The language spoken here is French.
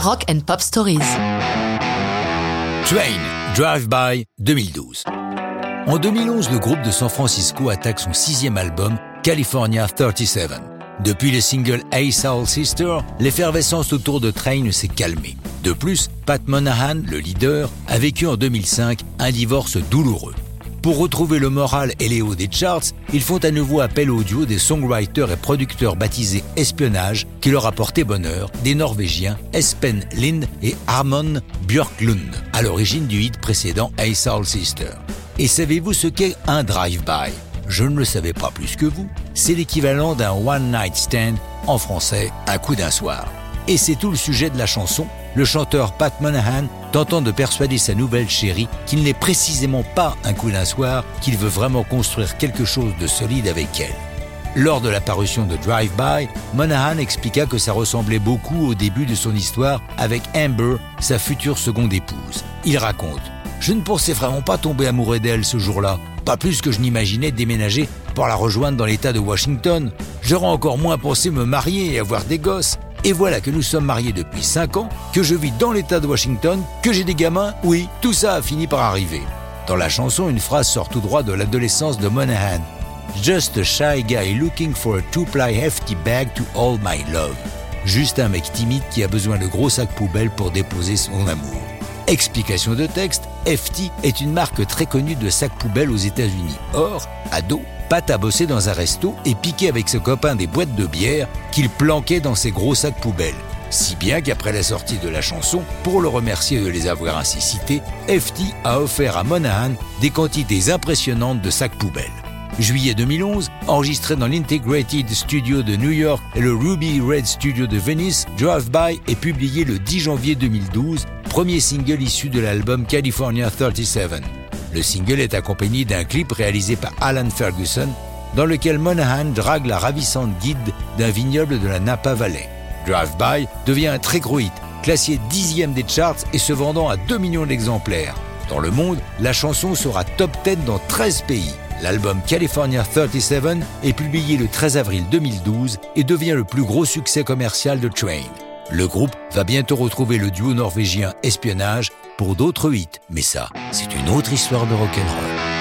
Rock and Pop Stories. Train, Drive-By 2012. En 2011, le groupe de San Francisco attaque son sixième album, California 37. Depuis le single Hey Soul Sister, l'effervescence autour de Train s'est calmée. De plus, Pat Monahan, le leader, a vécu en 2005 un divorce douloureux. Pour retrouver le moral et les hauts des charts, ils font à nouveau appel au duo des songwriters et producteurs baptisés Espionnage qui leur a porté bonheur, des Norvégiens Espen Lind et Armon Björklund, à l'origine du hit précédent Hey Soul Sister. Et savez-vous ce qu'est un drive-by? Je ne le savais pas plus que vous. C'est l'équivalent d'un one night stand, en français, un coup d'un soir. Et c'est tout le sujet de la chanson, le chanteur Pat Monahan tentant de persuader sa nouvelle chérie qu'il n'est précisément pas un coup d'un soir, qu'il veut vraiment construire quelque chose de solide avec elle. Lors de la parution de Drive By, Monahan expliqua que ça ressemblait beaucoup au début de son histoire avec Amber, sa future seconde épouse. Il raconte Je ne pensais vraiment pas tomber amoureux d'elle ce jour-là, pas plus que je n'imaginais déménager pour la rejoindre dans l'État de Washington. J'aurais encore moins pensé me marier et avoir des gosses. Et voilà que nous sommes mariés depuis 5 ans, que je vis dans l'État de Washington, que j'ai des gamins, oui, tout ça a fini par arriver. Dans la chanson, une phrase sort tout droit de l'adolescence de Monahan. Just a shy guy looking for a two-ply hefty bag to all my love. Juste un mec timide qui a besoin de gros sacs poubelles pour déposer son amour. Explication de texte, Hefty est une marque très connue de sacs poubelles aux États-Unis. Or, ado, Pat a bossé dans un resto et piqué avec ses copains des boîtes de bière qu'il planquait dans ses gros sacs poubelles. Si bien qu'après la sortie de la chanson, pour le remercier de les avoir ainsi cités, FT a offert à Monahan des quantités impressionnantes de sacs poubelles. Juillet 2011, enregistré dans l'Integrated Studio de New York et le Ruby Red Studio de Venice, Drive By est publié le 10 janvier 2012, premier single issu de l'album California 37. Le single est accompagné d'un clip réalisé par Alan Ferguson, dans lequel Monahan drague la ravissante guide d'un vignoble de la Napa Valley. Drive By devient un très gros hit, classé dixième des charts et se vendant à 2 millions d'exemplaires. Dans le monde, la chanson sera top 10 dans 13 pays. L'album California 37 est publié le 13 avril 2012 et devient le plus gros succès commercial de Train. Le groupe va bientôt retrouver le duo norvégien Espionnage pour d'autres hits, mais ça, c'est une autre histoire de rock'n'roll.